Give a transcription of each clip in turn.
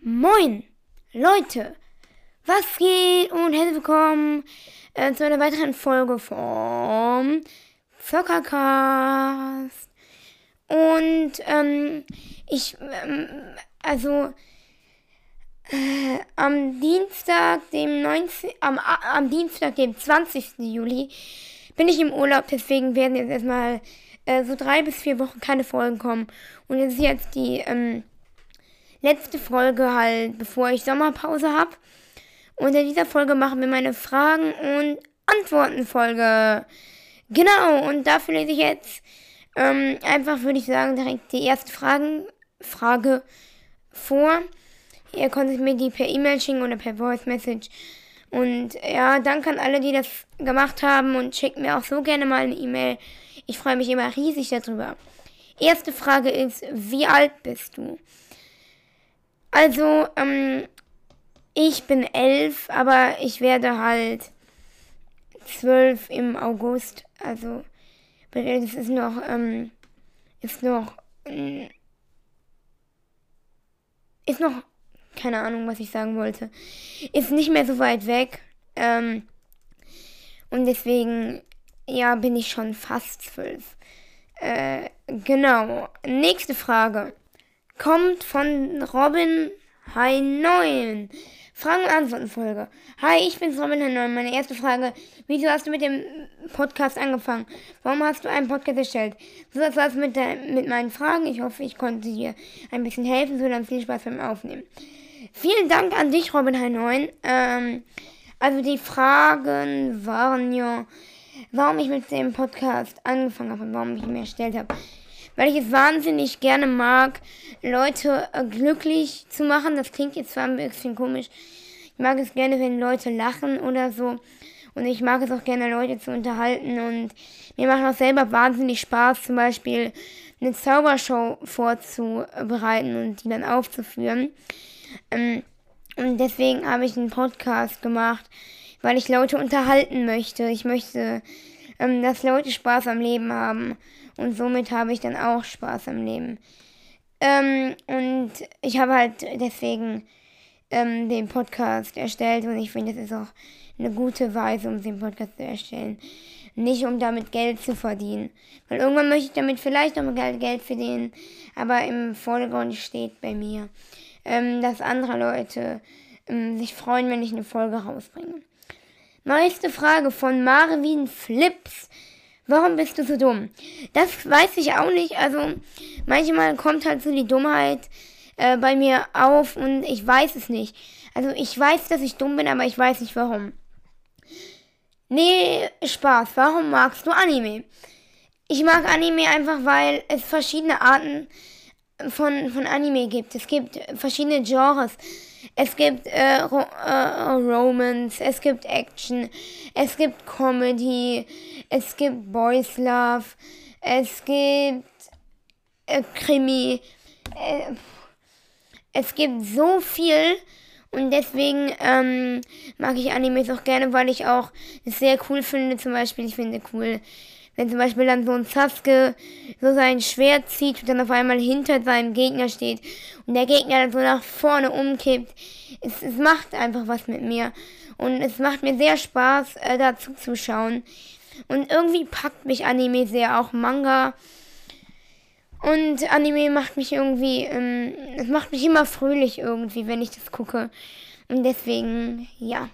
Moin, Leute, was geht und herzlich willkommen äh, zu einer weiteren Folge vom Zockercast. Und ähm, ich, ähm, also äh, am Dienstag, dem 19, am, am Dienstag, dem 20. Juli, bin ich im Urlaub, deswegen werden jetzt erstmal äh, so drei bis vier Wochen keine Folgen kommen. Und es ist jetzt die ähm, letzte Folge halt, bevor ich Sommerpause habe. Und in dieser Folge machen wir meine Fragen und Antworten Folge. Genau, und dafür lese ich jetzt ähm, einfach, würde ich sagen, direkt die erste Fragen, Frage vor. Ihr konntet mir die per E-Mail schicken oder per Voice Message. Und ja, danke an alle, die das gemacht haben und schickt mir auch so gerne mal eine E-Mail. Ich freue mich immer riesig darüber. Erste Frage ist, wie alt bist du? Also, ähm, ich bin elf, aber ich werde halt zwölf im August. Also, das ist noch, ähm, ist noch, ähm, ist noch keine Ahnung, was ich sagen wollte. Ist nicht mehr so weit weg. Ähm, und deswegen, ja, bin ich schon fast zwölf. Äh, genau. Nächste Frage. Kommt von Robin 9. Fragen- und Antworten-Folge. Hi, ich bin's Robin 9. Meine erste Frage. Wieso hast du mit dem Podcast angefangen? Warum hast du einen Podcast erstellt? So, das war's mit, der, mit meinen Fragen. Ich hoffe, ich konnte dir ein bisschen helfen. So, dann viel Spaß beim Aufnehmen. Vielen Dank an dich, Robin H9. Ähm, also die Fragen waren ja, warum ich mit dem Podcast angefangen habe und warum ich ihn erstellt habe. Weil ich es wahnsinnig gerne mag, Leute äh, glücklich zu machen. Das klingt jetzt zwar ein bisschen komisch. Ich mag es gerne, wenn Leute lachen oder so. Und ich mag es auch gerne, Leute zu unterhalten. Und mir macht auch selber wahnsinnig Spaß, zum Beispiel eine Zaubershow vorzubereiten und die dann aufzuführen. Ähm, und deswegen habe ich einen Podcast gemacht, weil ich Leute unterhalten möchte. Ich möchte, ähm, dass Leute Spaß am Leben haben. Und somit habe ich dann auch Spaß am Leben. Ähm, und ich habe halt deswegen ähm, den Podcast erstellt und ich finde, das ist auch eine gute Weise, um den Podcast zu erstellen. Nicht um damit Geld zu verdienen. Weil irgendwann möchte ich damit vielleicht noch mal Geld verdienen, aber im Vordergrund steht bei mir ähm, dass andere Leute ähm, sich freuen, wenn ich eine Folge rausbringe. Neueste Frage von Marvin Flips. Warum bist du so dumm? Das weiß ich auch nicht. Also manchmal kommt halt so die Dummheit äh, bei mir auf und ich weiß es nicht. Also ich weiß, dass ich dumm bin, aber ich weiß nicht warum. Nee, Spaß. Warum magst du Anime? Ich mag Anime einfach, weil es verschiedene Arten von, von Anime gibt. Es gibt verschiedene Genres. Es gibt äh, Ro äh, Romance, es gibt Action, es gibt Comedy, es gibt Boys Love, es gibt äh, Krimi. Äh, es gibt so viel und deswegen ähm, mag ich Animes auch gerne, weil ich auch es sehr cool finde. Zum Beispiel, ich finde cool, wenn zum Beispiel dann so ein Sasuke so sein Schwert zieht und dann auf einmal hinter seinem Gegner steht und der Gegner dann so nach vorne umkippt. Es, es macht einfach was mit mir. Und es macht mir sehr Spaß, äh, dazu zu schauen. Und irgendwie packt mich Anime sehr, auch Manga. Und Anime macht mich irgendwie, ähm, es macht mich immer fröhlich irgendwie, wenn ich das gucke. Und deswegen, ja.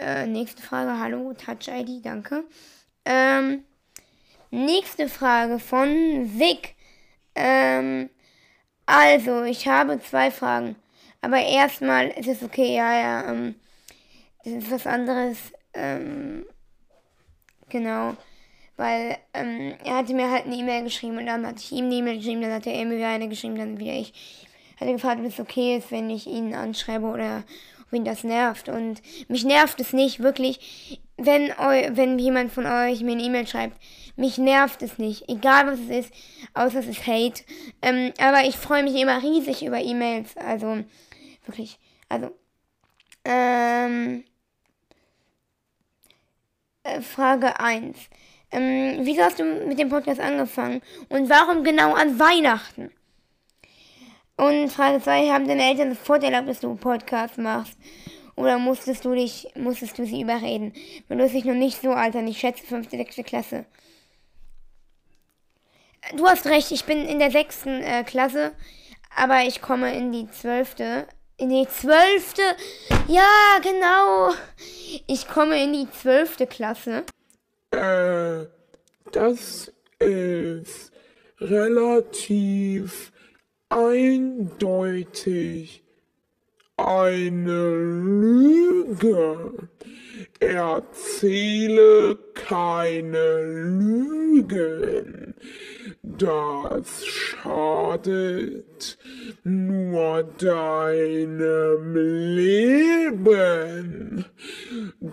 Äh, nächste Frage, hallo, Touch ID, danke. Ähm, nächste Frage von Vic. Ähm, also, ich habe zwei Fragen. Aber erstmal ist es okay, ja, ja, ähm, das ist was anderes. Ähm, genau. Weil ähm, er hatte mir halt eine E-Mail geschrieben und dann hatte ich ihm eine E-Mail geschrieben, dann hat er mir wieder eine geschrieben, dann wieder ich. Hatte gefragt, ob es okay ist, wenn ich ihn anschreibe oder wen das nervt. Und mich nervt es nicht, wirklich, wenn, eu, wenn jemand von euch mir eine E-Mail schreibt. Mich nervt es nicht, egal was es ist, außer es ist Hate. Ähm, aber ich freue mich immer riesig über E-Mails. Also, wirklich. Also, ähm, äh, Frage 1. Ähm, wieso hast du mit dem Podcast angefangen? Und warum genau an Weihnachten? Und Frage 2, haben deine Eltern sofort erlaubt, dass du Podcast machst? Oder musstest du dich, musstest du sie überreden? Du bist dich noch nicht so alt ich schätze 5., 6. Klasse. Du hast recht, ich bin in der 6. Äh, Klasse, aber ich komme in die 12. In die 12. Ja, genau. Ich komme in die 12. Klasse. Äh, das ist relativ eindeutig eine Lüge. Erzähle keine Lügen. Das schadet nur deinem Leben.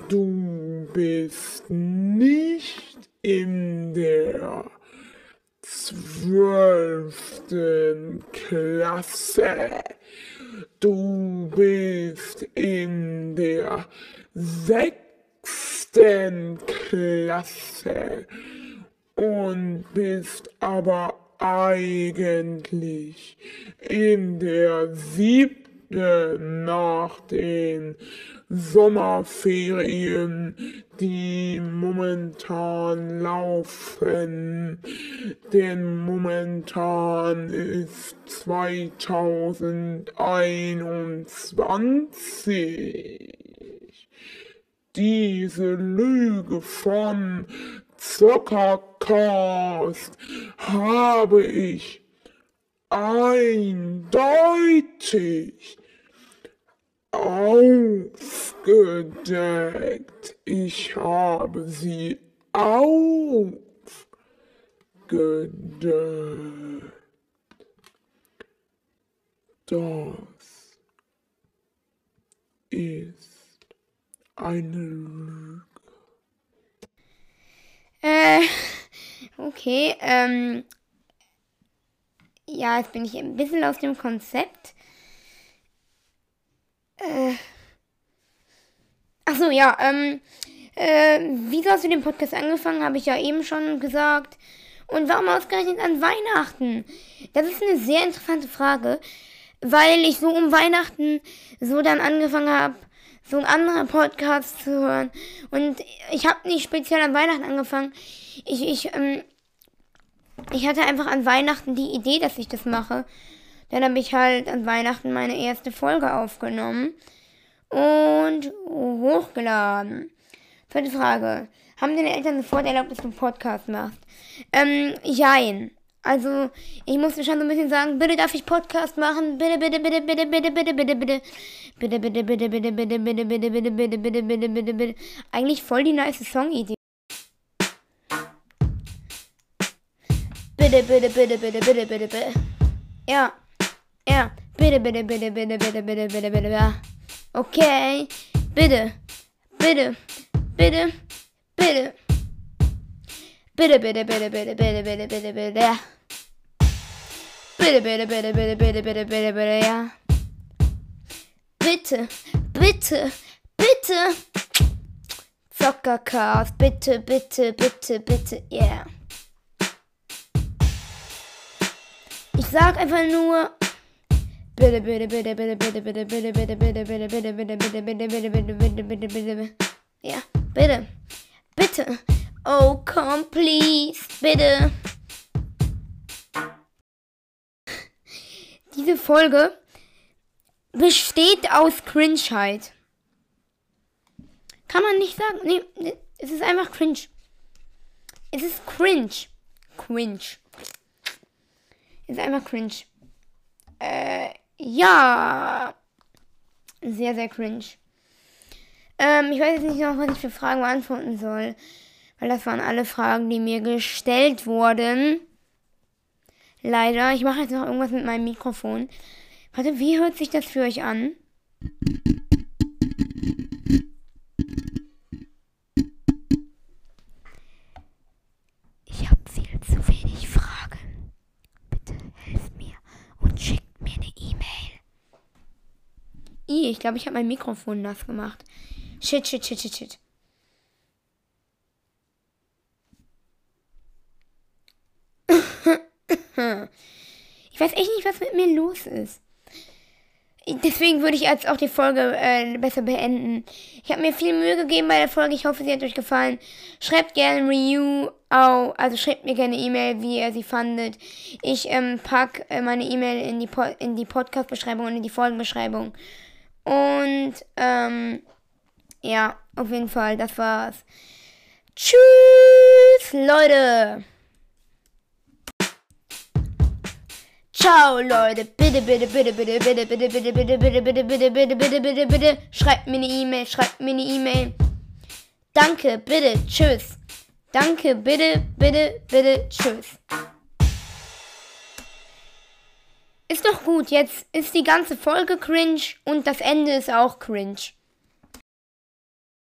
Du bist nicht in der zwölften Klasse. Du bist in der sechsten Klasse und bist aber eigentlich in der siebten nach den Sommerferien, die momentan laufen. Denn momentan ist 2021. Diese Lüge von Zuckercast habe ich eindeutig aufgedeckt. Ich habe sie aufgedeckt. Das ist eine Lüge. Äh, okay, ähm, ja, jetzt bin ich ein bisschen aus dem Konzept. Äh. Ach so, ja, ähm, äh, wieso hast du den Podcast angefangen, habe ich ja eben schon gesagt. Und warum ausgerechnet an Weihnachten? Das ist eine sehr interessante Frage, weil ich so um Weihnachten so dann angefangen habe, so andere Podcasts zu hören. Und ich habe nicht speziell an Weihnachten angefangen. Ich, ich, ähm, ich hatte einfach an Weihnachten die Idee, dass ich das mache. Dann habe ich halt an Weihnachten meine erste Folge aufgenommen und hochgeladen. Zweite Frage. Haben deine Eltern sofort erlaubt, dass du einen Podcast machst? Ähm, jein. Also, ich musste schon so ein bisschen sagen, bitte darf ich Podcast machen? Bitte, bitte, bitte, bitte, bitte, bitte, bitte, bitte. Bitte, bitte, bitte, bitte, bitte, bitte, bitte, bitte, bitte, bitte, bitte, bitte, bitte. Eigentlich voll die nice Song-Idee. Bitte, bitte, bitte, bitte, bitte, bitte, bitte. Ja. Ja, bitte, bitte, bitte, bitte, bitte, bitte, bitte, bitte, ja. Okay, bitte, bitte, bitte, bitte. Bitte, bitte, bitte, bitte, bitte, bitte, bitte, bitte, ja. Bitte, bitte, bitte, bitte, bitte, bitte, bitte, bitte, ja. Bitte, bitte, bitte. Zockercast, bitte, bitte, bitte, bitte, yeah. Ich sag einfach nur, Bitte, bitte, bitte, bitte, bitte, bitte, bitte, bitte, bitte, bitte, bitte, bitte, bitte, bitte, bitte, bitte, bitte, bitte, bitte, ja, bitte, bitte. Oh, come please, bitte. Diese Folge besteht aus Cringeheit. Kann man nicht sagen. Nee, es ist einfach cringe. Es ist cringe. Cringe. Es ist einfach cringe. Äh, ja. Sehr, sehr cringe. Ähm, ich weiß jetzt nicht noch, was ich für Fragen beantworten soll. Weil das waren alle Fragen, die mir gestellt wurden. Leider. Ich mache jetzt noch irgendwas mit meinem Mikrofon. Warte, wie hört sich das für euch an? I, ich glaube, ich habe mein Mikrofon nass gemacht. Shit, shit, shit, shit, shit. Ich weiß echt nicht, was mit mir los ist. Deswegen würde ich jetzt auch die Folge äh, besser beenden. Ich habe mir viel Mühe gegeben bei der Folge. Ich hoffe, sie hat euch gefallen. Schreibt gerne Review. Oh, also schreibt mir gerne E-Mail, wie ihr sie fandet. Ich ähm, pack äh, meine E-Mail in die, po in die Podcast-Beschreibung und in die Folgenbeschreibung. Und ähm, ja, auf jeden Fall, das war's. Tschüss, Leute! Ciao, Leute. Bitte, bitte, bitte, bitte, bitte, bitte, bitte, bitte, bitte, bitte, bitte, bitte, bitte, bitte, bitte. Schreibt mir eine E-Mail, schreibt mir eine E-Mail. Danke, bitte, tschüss. Danke, bitte, bitte, bitte, tschüss. Ist doch gut, jetzt ist die ganze Folge cringe und das Ende ist auch cringe.